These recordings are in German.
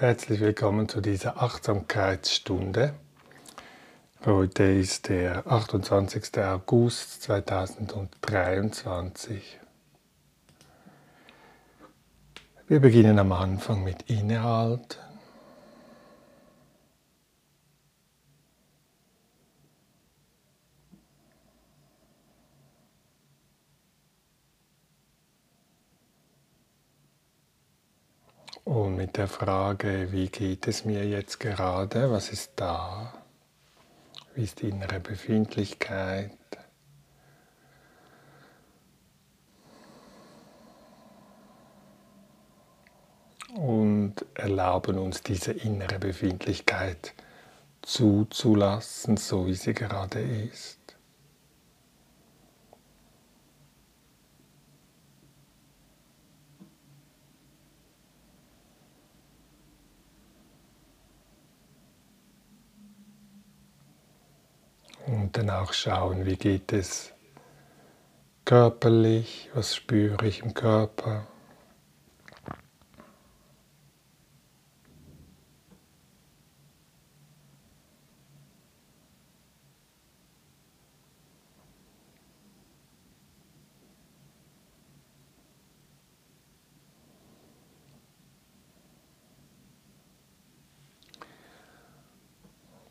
Herzlich willkommen zu dieser Achtsamkeitsstunde. Heute ist der 28. August 2023. Wir beginnen am Anfang mit Innehalten. Und mit der Frage, wie geht es mir jetzt gerade, was ist da, wie ist die innere Befindlichkeit. Und erlauben uns diese innere Befindlichkeit zuzulassen, so wie sie gerade ist. Und dann auch schauen, wie geht es körperlich, was spüre ich im Körper.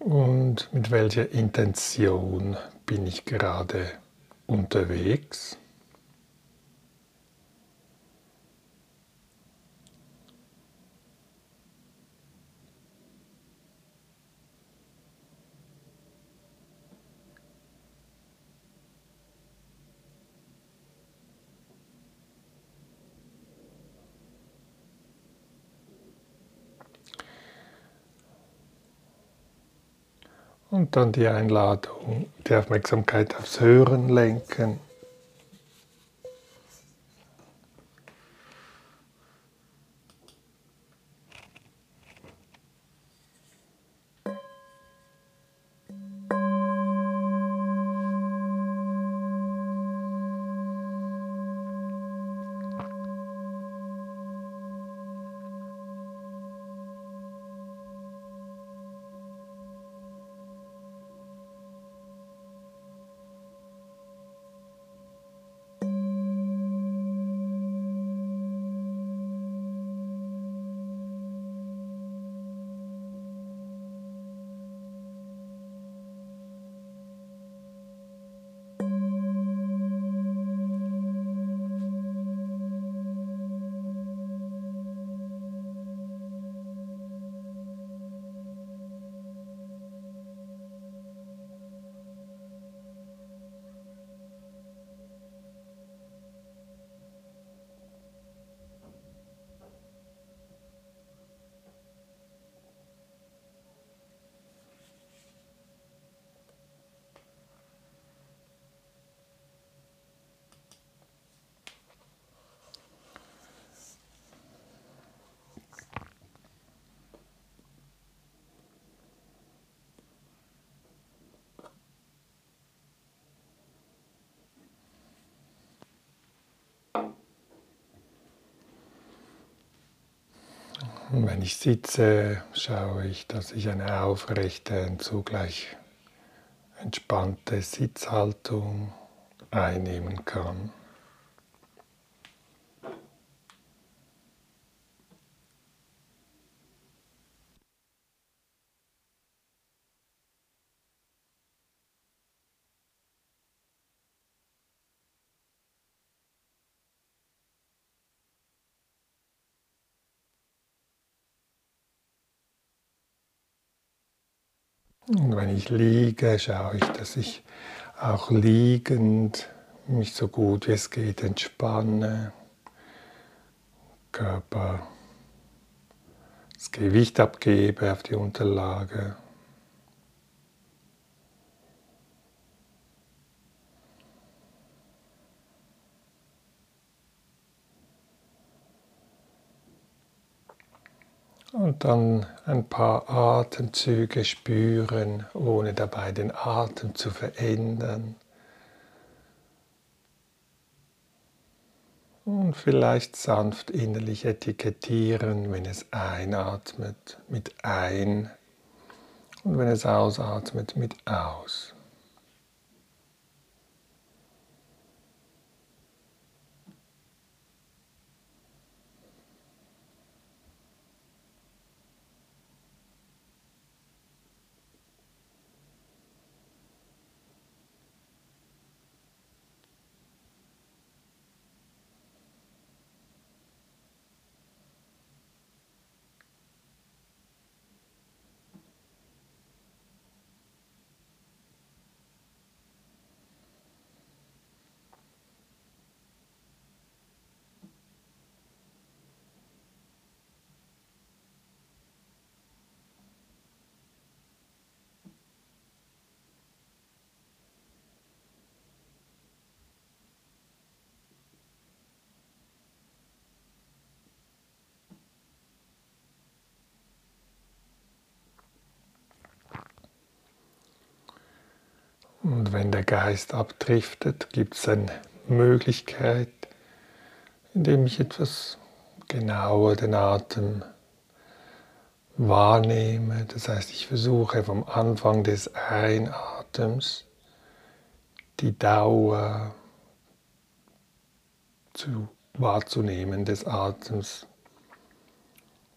Und mit welcher Intention bin ich gerade unterwegs? Und dann die Einladung, die Aufmerksamkeit aufs Hören lenken. Und wenn ich sitze, schaue ich, dass ich eine aufrechte und zugleich entspannte Sitzhaltung einnehmen kann. Und wenn ich liege, schaue ich, dass ich auch liegend mich so gut wie es geht entspanne, Körper das Gewicht abgebe auf die Unterlage. Und dann ein paar Atemzüge spüren, ohne dabei den Atem zu verändern. Und vielleicht sanft innerlich etikettieren, wenn es einatmet mit ein und wenn es ausatmet mit aus. Und wenn der Geist abdriftet, gibt es eine Möglichkeit, indem ich etwas genauer den Atem wahrnehme. Das heißt, ich versuche vom Anfang des Einatems die Dauer zu, wahrzunehmen des Atems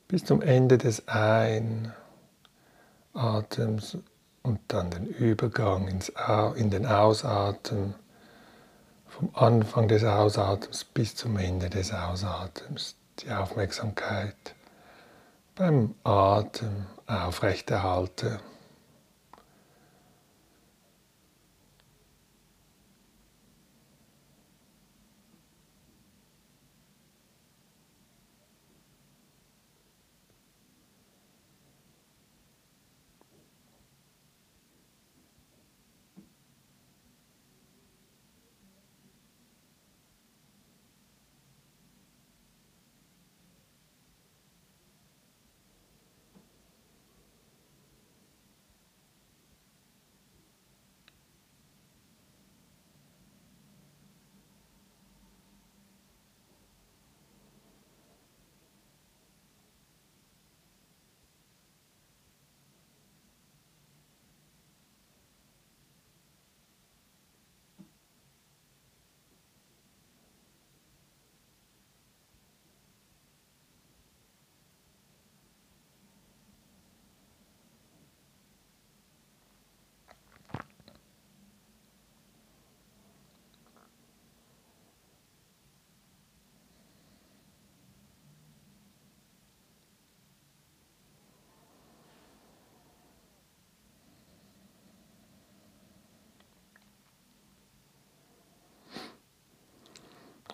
bis zum Ende des Einatems und dann den Übergang ins, in den Ausatmen, vom Anfang des Ausatems bis zum Ende des Ausatems, die Aufmerksamkeit beim Atem aufrechterhalte.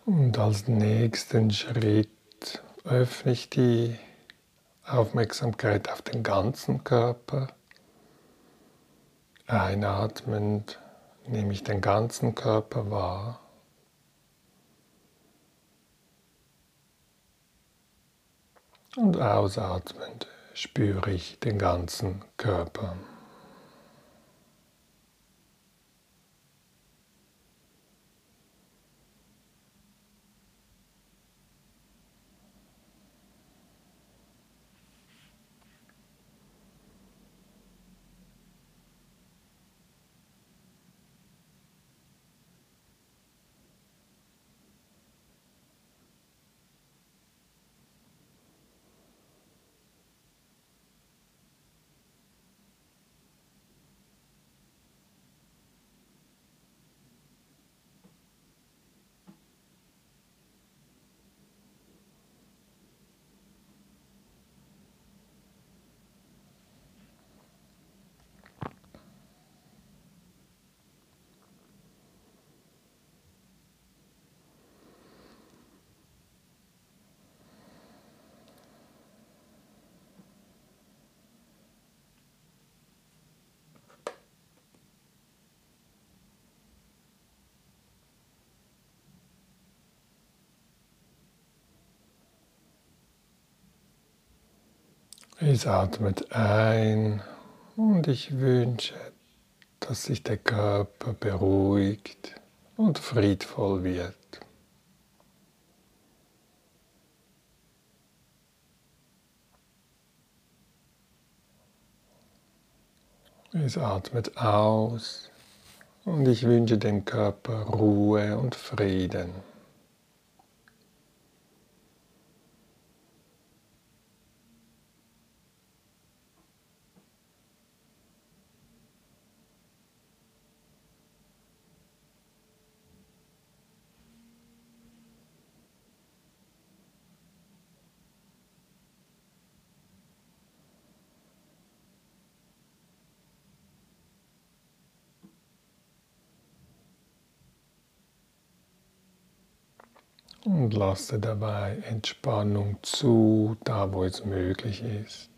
Und als nächsten Schritt öffne ich die Aufmerksamkeit auf den ganzen Körper. Einatmend nehme ich den ganzen Körper wahr. Und ausatmend spüre ich den ganzen Körper. Es atmet ein und ich wünsche, dass sich der Körper beruhigt und friedvoll wird. Es atmet aus und ich wünsche dem Körper Ruhe und Frieden. Und lasse dabei Entspannung zu, da wo es möglich ist.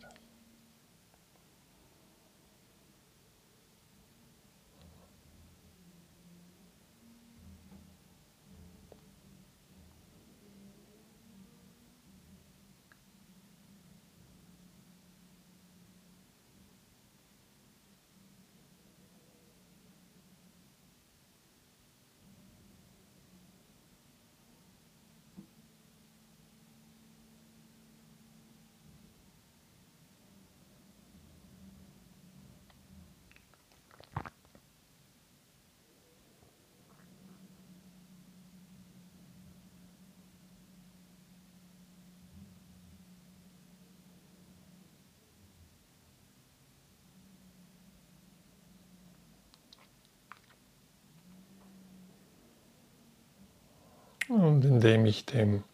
Und indem ich dem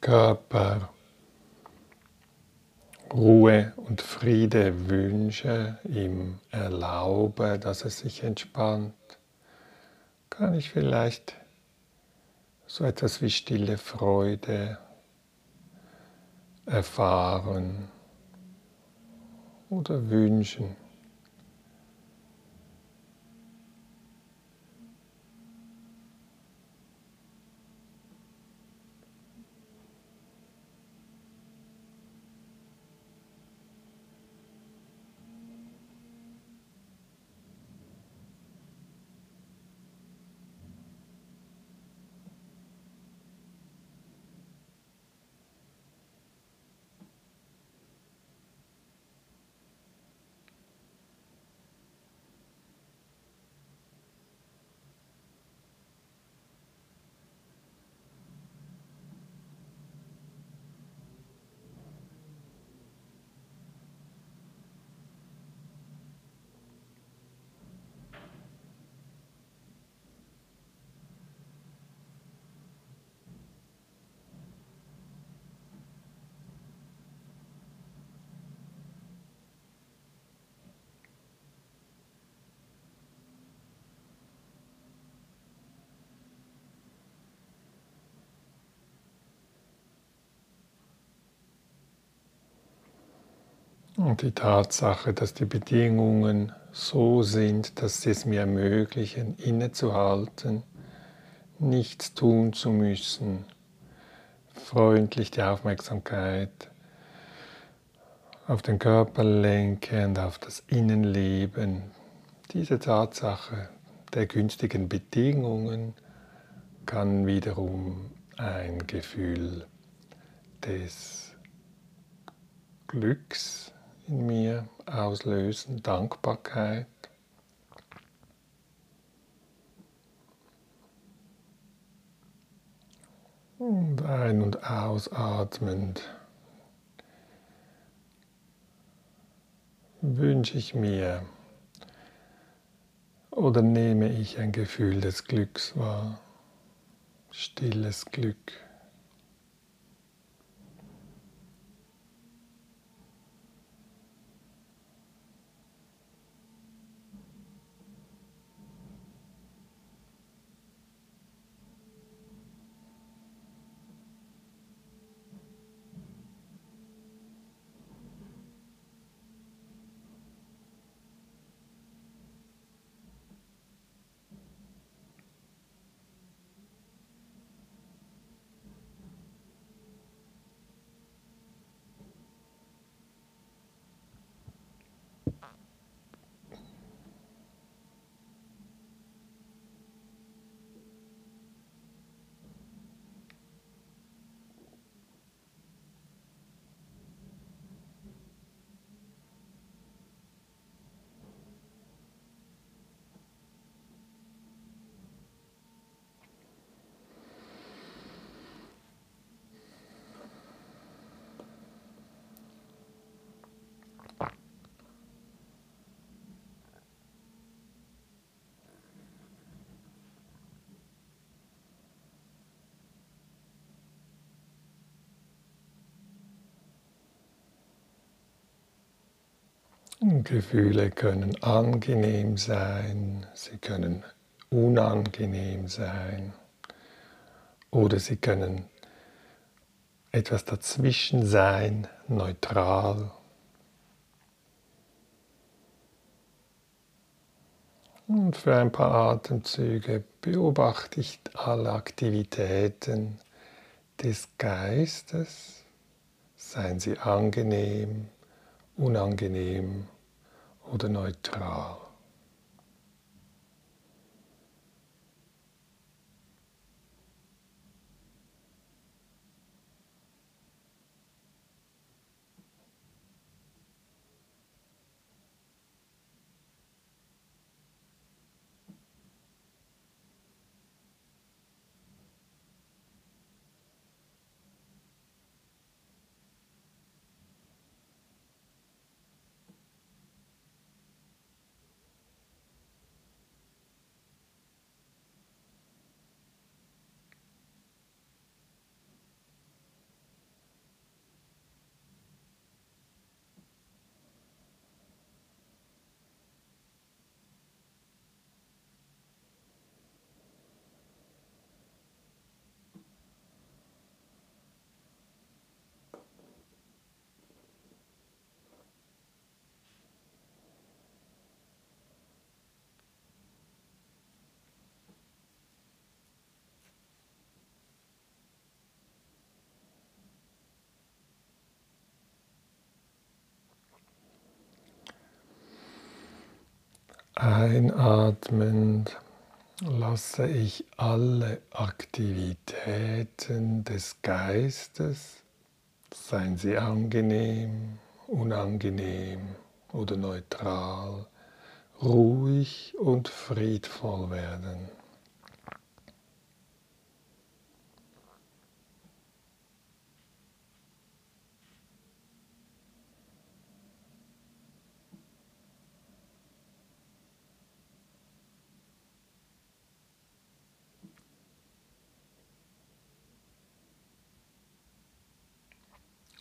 Körper Ruhe und Friede wünsche, ihm erlaube, dass es sich entspannt, kann ich vielleicht so etwas wie stille Freude erfahren oder wünschen. Und die Tatsache, dass die Bedingungen so sind, dass sie es mir ermöglichen, innezuhalten, nichts tun zu müssen, freundlich die Aufmerksamkeit auf den Körper lenkend, auf das Innenleben. Diese Tatsache der günstigen Bedingungen kann wiederum ein Gefühl des Glücks in mir auslösen, Dankbarkeit. Und ein- und ausatmend wünsche ich mir oder nehme ich ein Gefühl des Glücks wahr, stilles Glück. Gefühle können angenehm sein, sie können unangenehm sein oder sie können etwas dazwischen sein, neutral. Und für ein paar Atemzüge beobachte ich alle Aktivitäten des Geistes, seien sie angenehm, unangenehm oder neutral. Einatmend lasse ich alle Aktivitäten des Geistes, seien sie angenehm, unangenehm oder neutral, ruhig und friedvoll werden.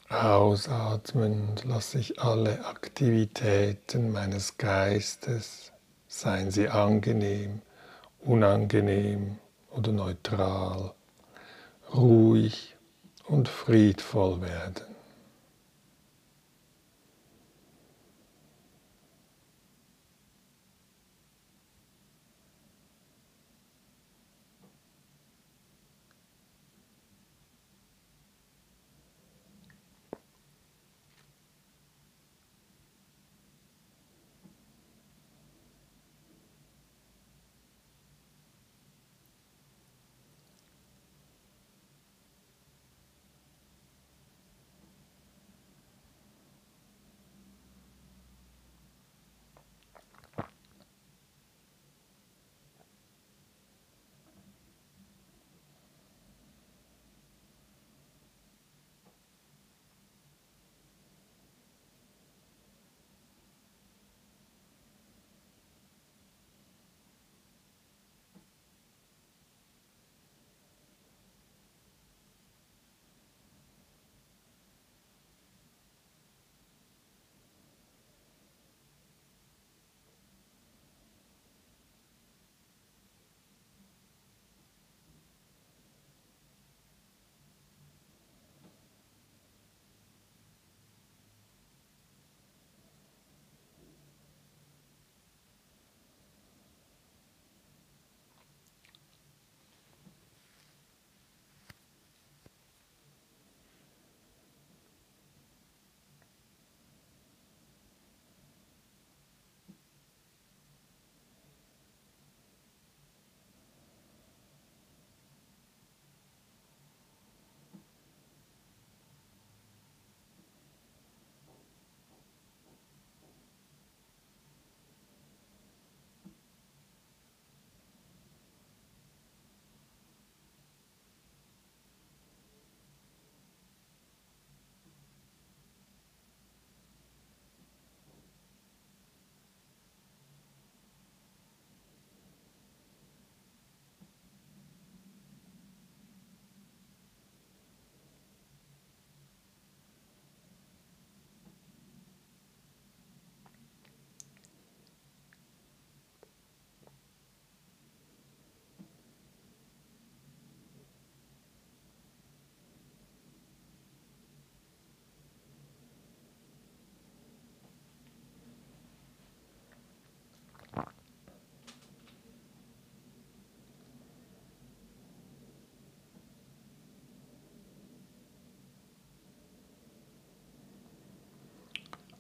Ausatmend lasse ich alle Aktivitäten meines Geistes, seien sie angenehm, unangenehm oder neutral, ruhig und friedvoll werden.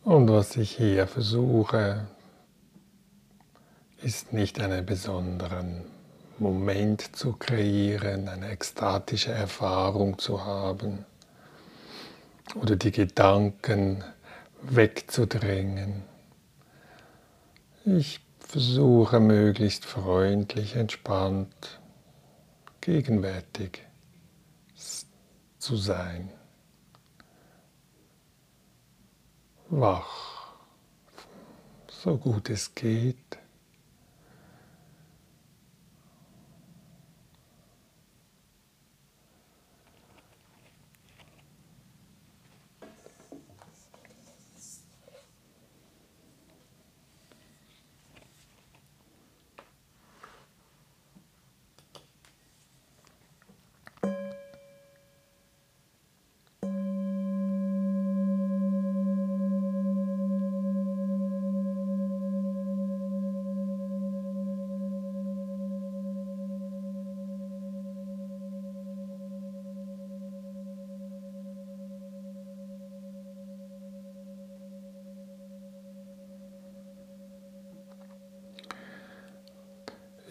Und was ich hier versuche, ist nicht einen besonderen Moment zu kreieren, eine ekstatische Erfahrung zu haben oder die Gedanken wegzudrängen. Ich versuche möglichst freundlich, entspannt, gegenwärtig zu sein. Wach, so gut es geht.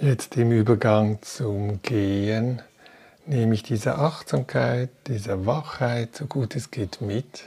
Jetzt im Übergang zum Gehen nehme ich diese Achtsamkeit, diese Wachheit, so gut es geht, mit.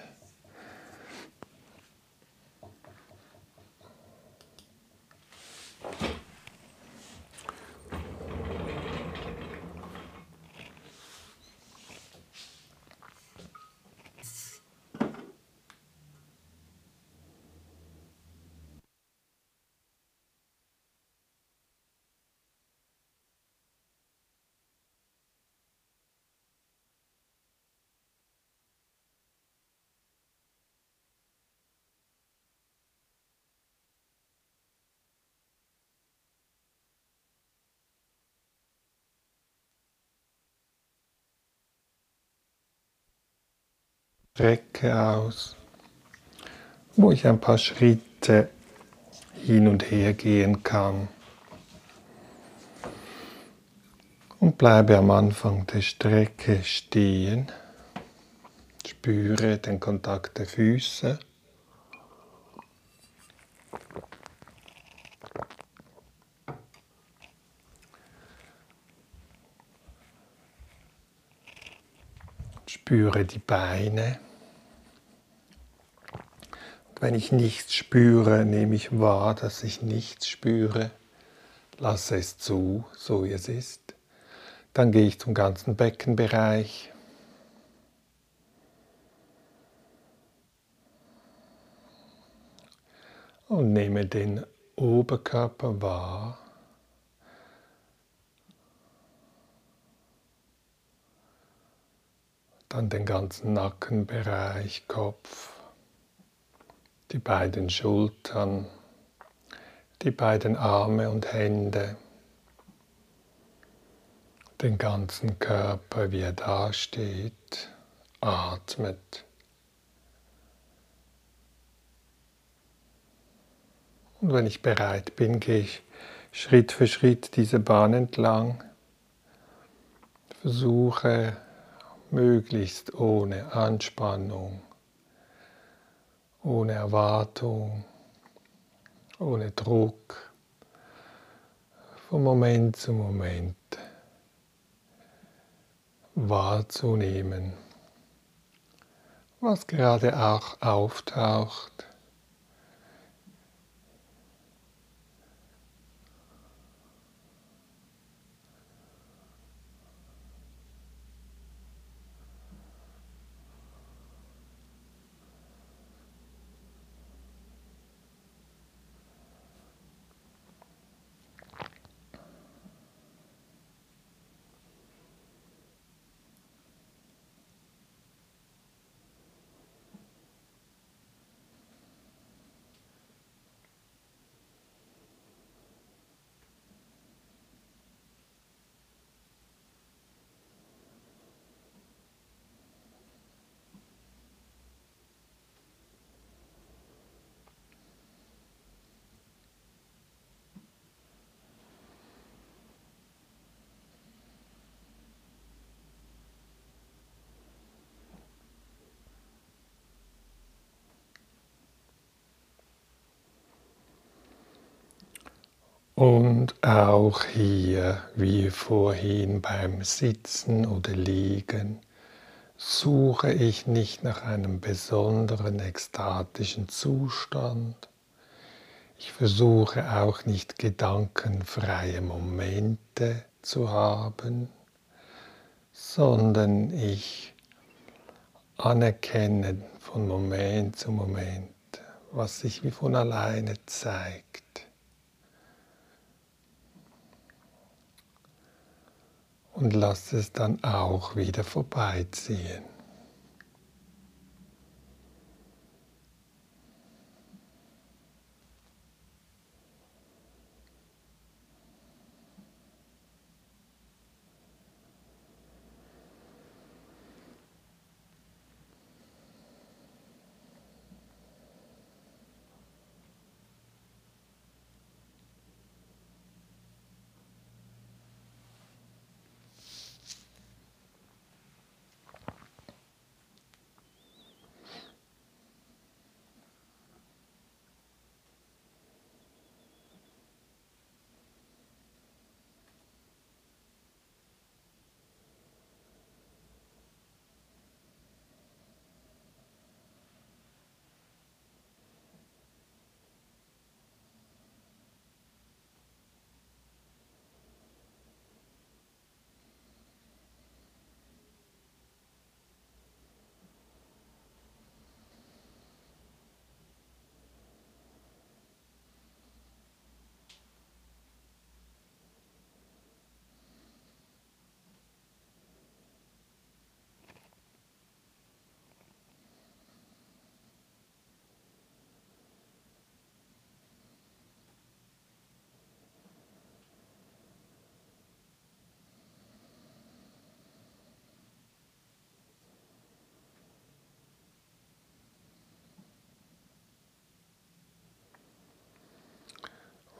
Strecke aus, wo ich ein paar Schritte hin und her gehen kann. Und bleibe am Anfang der Strecke stehen. Spüre den Kontakt der Füße. Spüre die Beine. Wenn ich nichts spüre, nehme ich wahr, dass ich nichts spüre. Lasse es zu, so wie es ist. Dann gehe ich zum ganzen Beckenbereich. Und nehme den Oberkörper wahr. Dann den ganzen Nackenbereich, Kopf die beiden Schultern, die beiden Arme und Hände, den ganzen Körper, wie er dasteht, atmet. Und wenn ich bereit bin, gehe ich Schritt für Schritt diese Bahn entlang, versuche möglichst ohne Anspannung ohne Erwartung, ohne Druck, von Moment zu Moment wahrzunehmen, was gerade auch auftaucht. Und auch hier, wie vorhin beim Sitzen oder Liegen, suche ich nicht nach einem besonderen ekstatischen Zustand. Ich versuche auch nicht gedankenfreie Momente zu haben, sondern ich anerkenne von Moment zu Moment, was sich wie von alleine zeigt. Und lasse es dann auch wieder vorbeiziehen.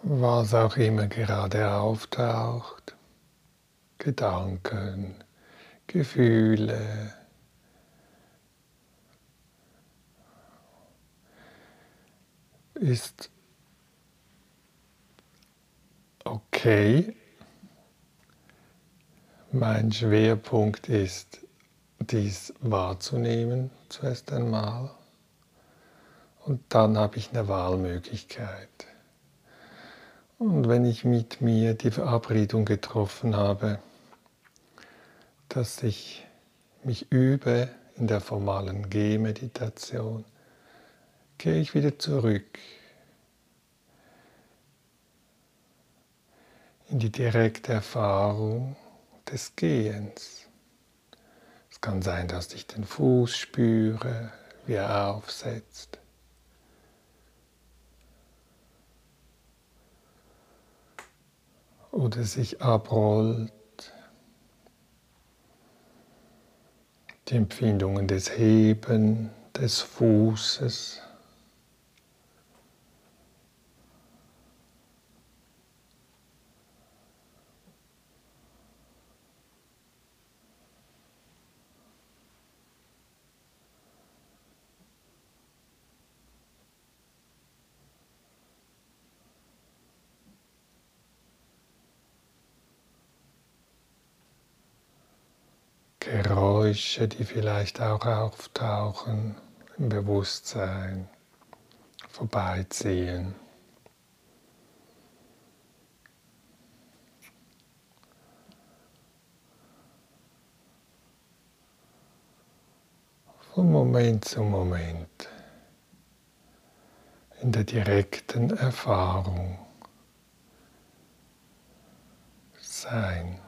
Was auch immer gerade auftaucht, Gedanken, Gefühle, ist okay. Mein Schwerpunkt ist, dies wahrzunehmen zuerst einmal. Und dann habe ich eine Wahlmöglichkeit. Und wenn ich mit mir die Verabredung getroffen habe, dass ich mich übe in der formalen Gehmeditation, gehe ich wieder zurück in die direkte Erfahrung des Gehens. Es kann sein, dass ich den Fuß spüre, wie er aufsetzt. Oder sich abrollt. Die Empfindungen des Heben des Fußes. Geräusche, die vielleicht auch auftauchen im Bewusstsein, vorbeiziehen. Von Moment zu Moment in der direkten Erfahrung sein.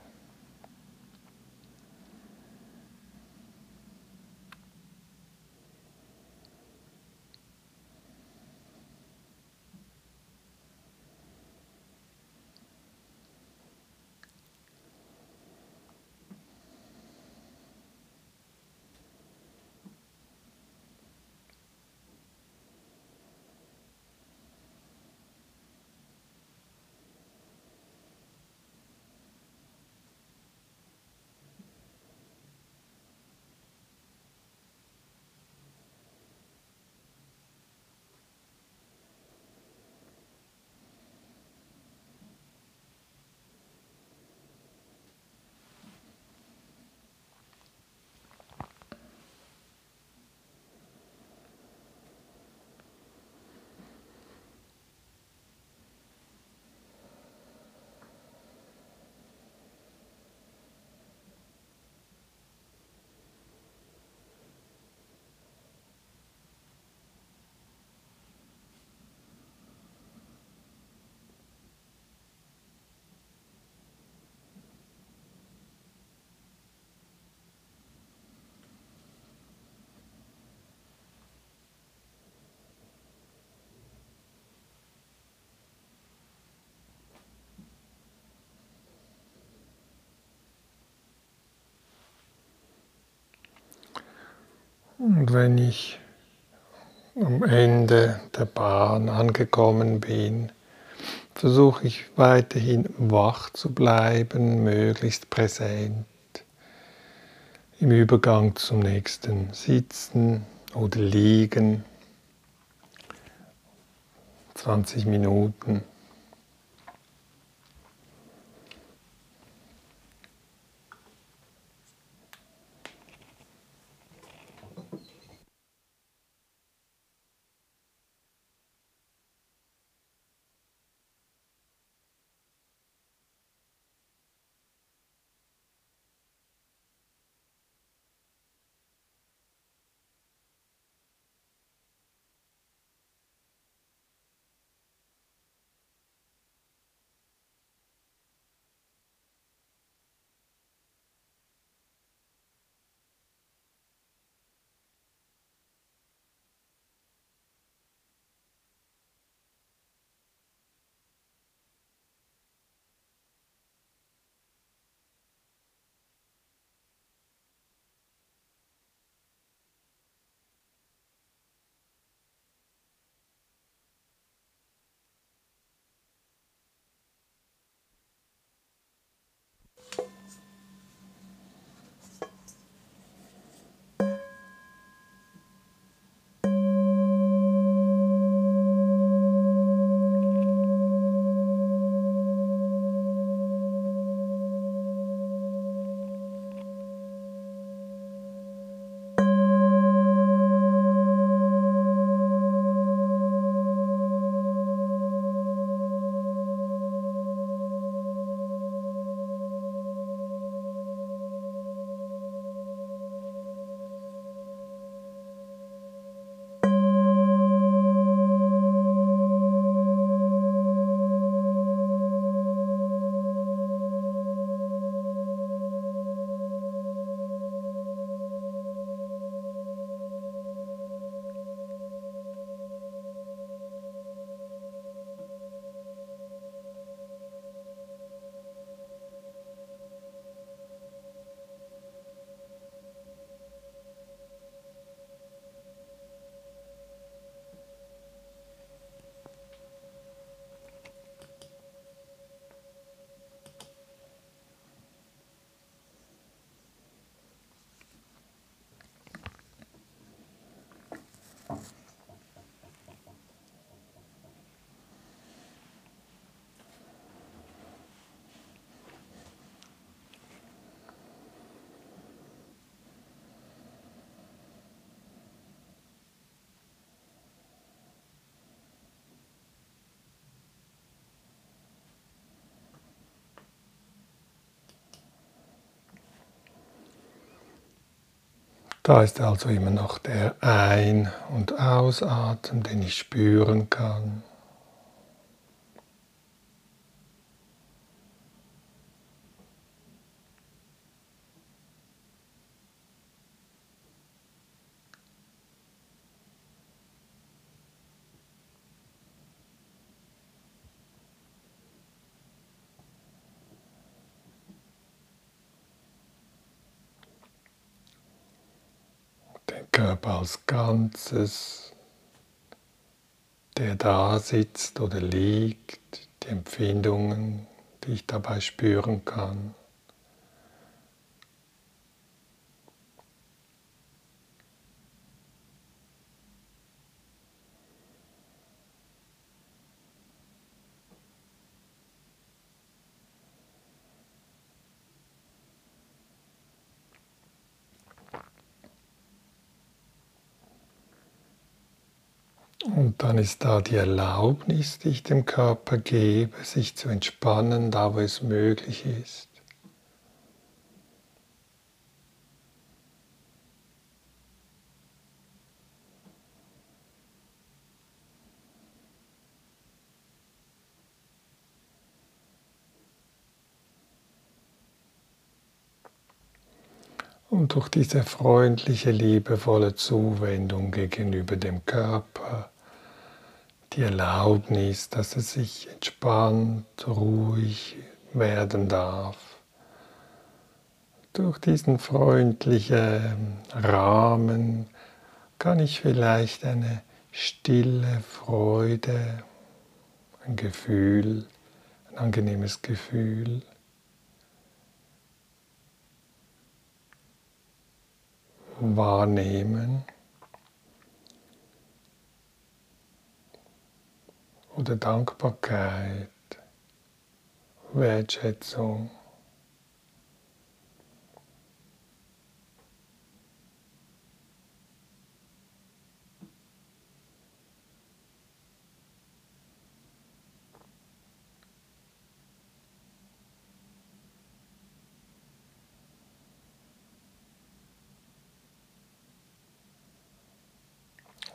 Und wenn ich am Ende der Bahn angekommen bin, versuche ich weiterhin wach zu bleiben, möglichst präsent im Übergang zum nächsten Sitzen oder Liegen. 20 Minuten. Da ist also immer noch der Ein- und Ausatmen, den ich spüren kann. Körper als Ganzes, der da sitzt oder liegt, die Empfindungen, die ich dabei spüren kann. Und dann ist da die Erlaubnis, die ich dem Körper gebe, sich zu entspannen, da wo es möglich ist. Und durch diese freundliche, liebevolle Zuwendung gegenüber dem Körper die Erlaubnis, dass es sich entspannt, ruhig werden darf. Durch diesen freundlichen Rahmen kann ich vielleicht eine stille Freude, ein Gefühl, ein angenehmes Gefühl wahrnehmen oder Dankbarkeit, Wertschätzung.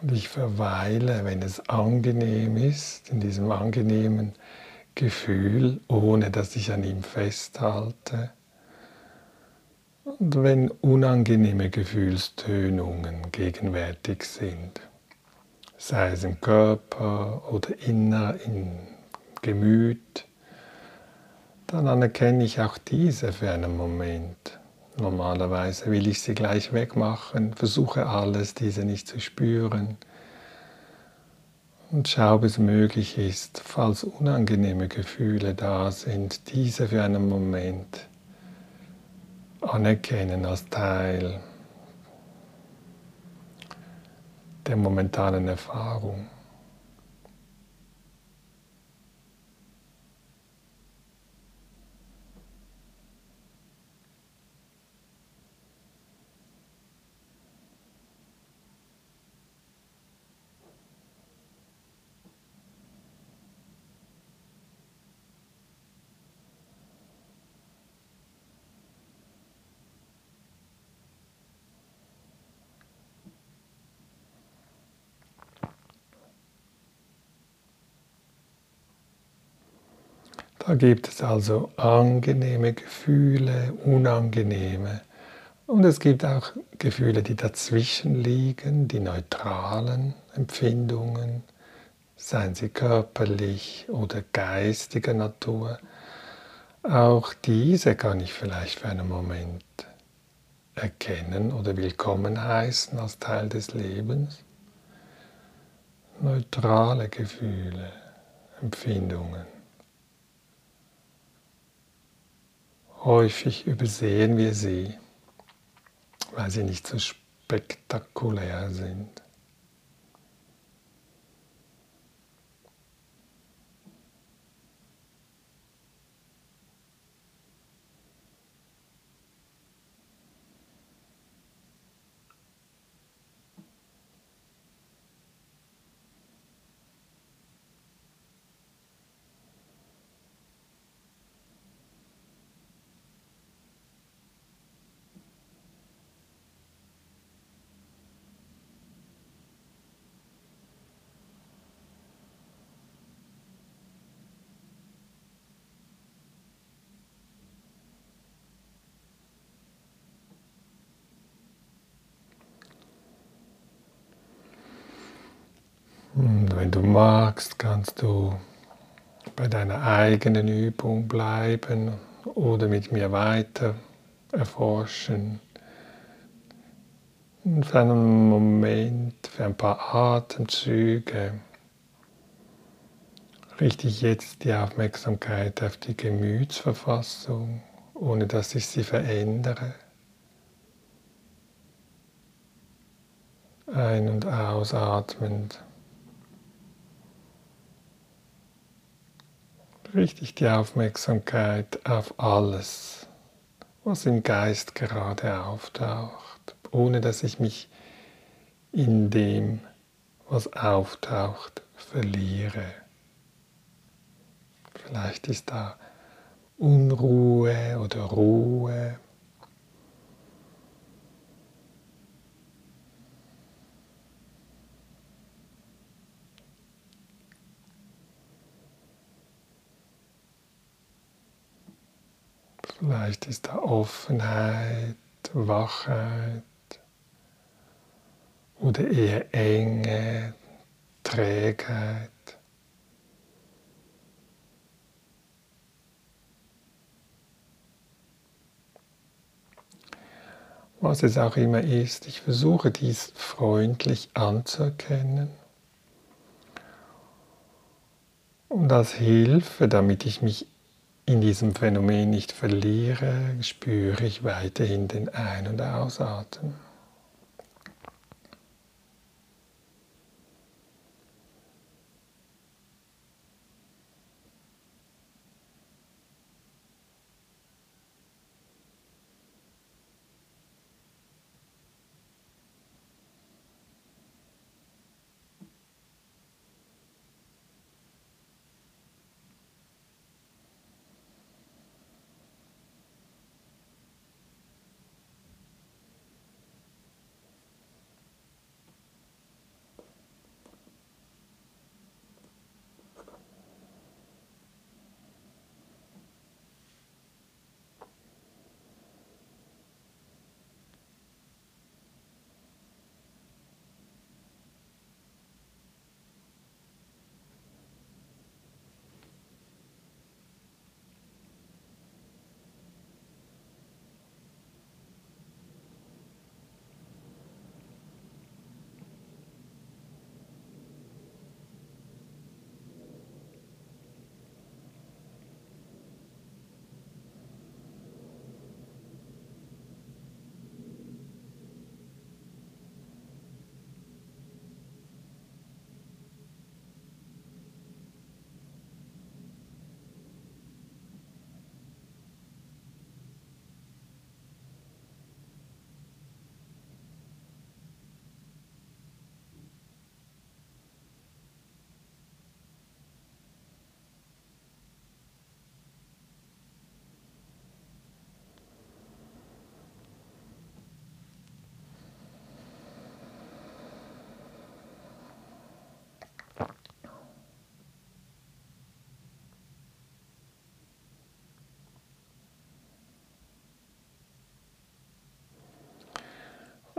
Und ich verweile, wenn es angenehm ist, in diesem angenehmen Gefühl, ohne dass ich an ihm festhalte. Und wenn unangenehme Gefühlstönungen gegenwärtig sind, sei es im Körper oder inner, im Gemüt, dann anerkenne ich auch diese für einen Moment. Normalerweise will ich sie gleich wegmachen, versuche alles, diese nicht zu spüren. Und schau, ob es möglich ist, falls unangenehme Gefühle da sind, diese für einen Moment anerkennen als Teil der momentanen Erfahrung. Da gibt es also angenehme Gefühle, unangenehme. Und es gibt auch Gefühle, die dazwischen liegen, die neutralen Empfindungen, seien sie körperlich oder geistiger Natur. Auch diese kann ich vielleicht für einen Moment erkennen oder willkommen heißen als Teil des Lebens. Neutrale Gefühle, Empfindungen. Häufig übersehen wir sie, weil sie nicht so spektakulär sind. Und wenn du magst, kannst du bei deiner eigenen Übung bleiben oder mit mir weiter erforschen. Und für einen Moment, für ein paar Atemzüge, richte ich jetzt die Aufmerksamkeit auf die Gemütsverfassung, ohne dass ich sie verändere. Ein- und ausatmend. Richte ich die Aufmerksamkeit auf alles, was im Geist gerade auftaucht, ohne dass ich mich in dem, was auftaucht, verliere. Vielleicht ist da Unruhe oder Ruhe. Vielleicht ist da Offenheit, Wachheit oder eher Enge, Trägheit. was es auch immer ist. Ich versuche dies freundlich anzuerkennen. Und als Hilfe, damit ich mich in diesem Phänomen nicht verliere, spüre ich weiterhin den Ein- und Ausatmen.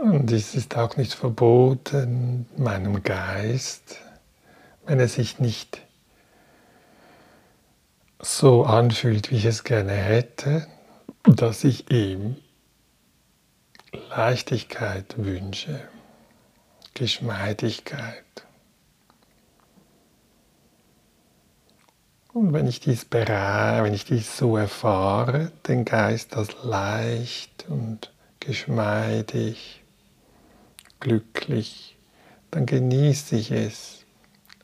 Und es ist auch nicht verboten, meinem Geist, wenn er sich nicht so anfühlt, wie ich es gerne hätte, dass ich ihm Leichtigkeit wünsche, Geschmeidigkeit. Und wenn ich dies bereit, wenn ich dies so erfahre, den Geist als leicht und geschmeidig, glücklich, dann genieße ich es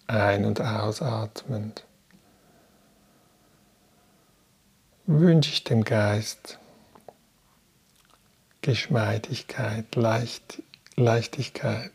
ein- und ausatmend. Wünsche ich dem Geist Geschmeidigkeit, Leicht, Leichtigkeit.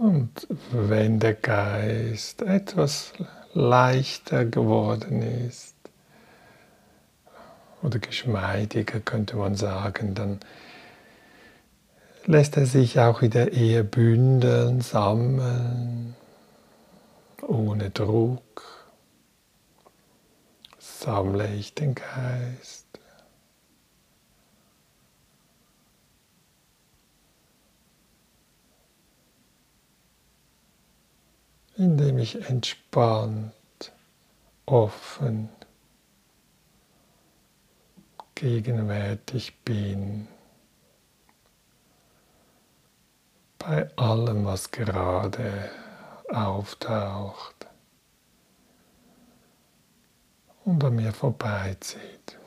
Und wenn der Geist etwas leichter geworden ist, oder geschmeidiger könnte man sagen, dann lässt er sich auch wieder eher bündeln, sammeln, ohne Druck. Sammle ich den Geist. Indem ich entspannt, offen, gegenwärtig bin. bei allem, was gerade auftaucht und an mir vorbeizieht.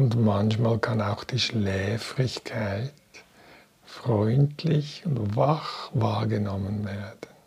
Und manchmal kann auch die Schläfrigkeit freundlich und wach wahrgenommen werden.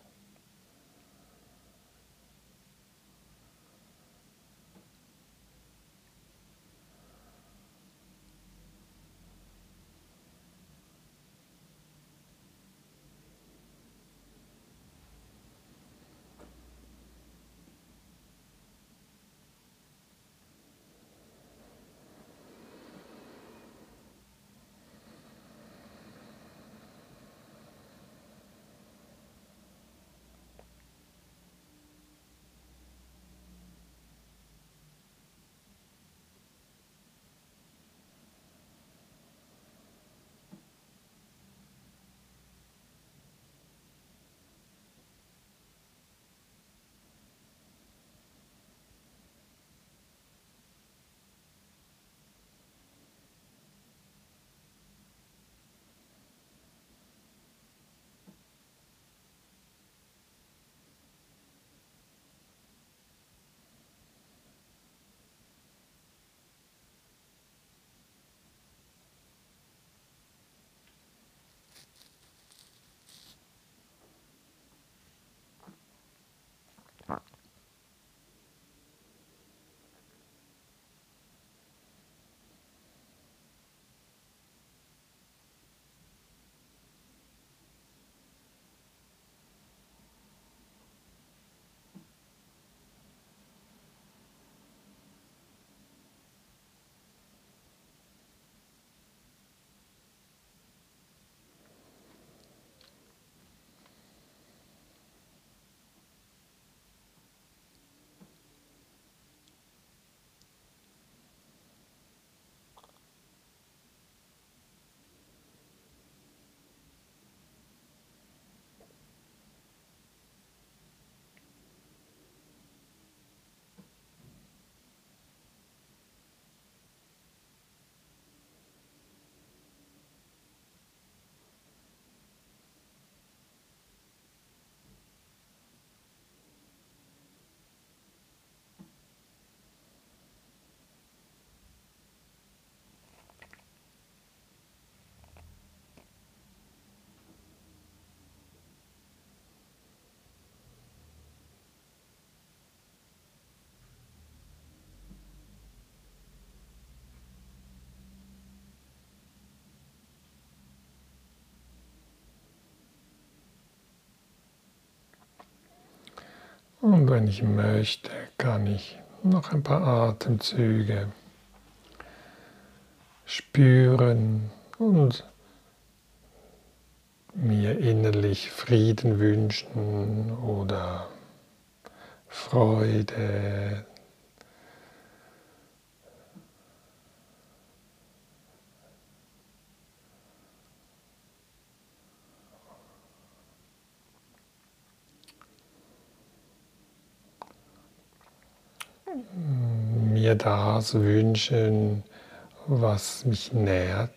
Und wenn ich möchte, kann ich noch ein paar Atemzüge spüren und mir innerlich Frieden wünschen oder Freude, mir das wünschen, was mich nährt.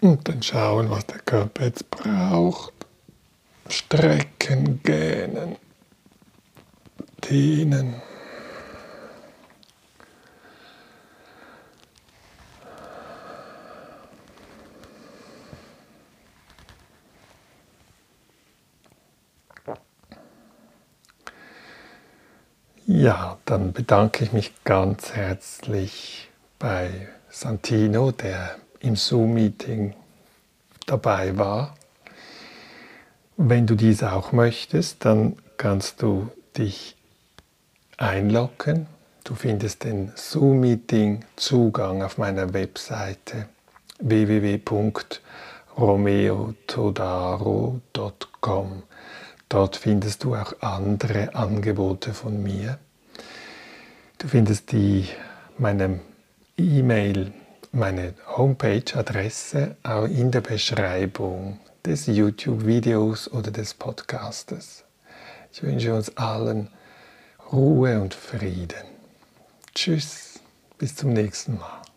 Und dann schauen, was der Körper jetzt braucht. Strecken, gähnen, dehnen. Ja, dann bedanke ich mich ganz herzlich bei Santino, der im Zoom-Meeting dabei war. Wenn du dies auch möchtest, dann kannst du dich einloggen. Du findest den Zoom-Meeting-Zugang auf meiner Webseite www.romeotodaro.com. Dort findest du auch andere Angebote von mir. Du findest die, meine E-Mail, meine Homepage-Adresse auch in der Beschreibung des YouTube-Videos oder des Podcastes. Ich wünsche uns allen Ruhe und Frieden. Tschüss, bis zum nächsten Mal.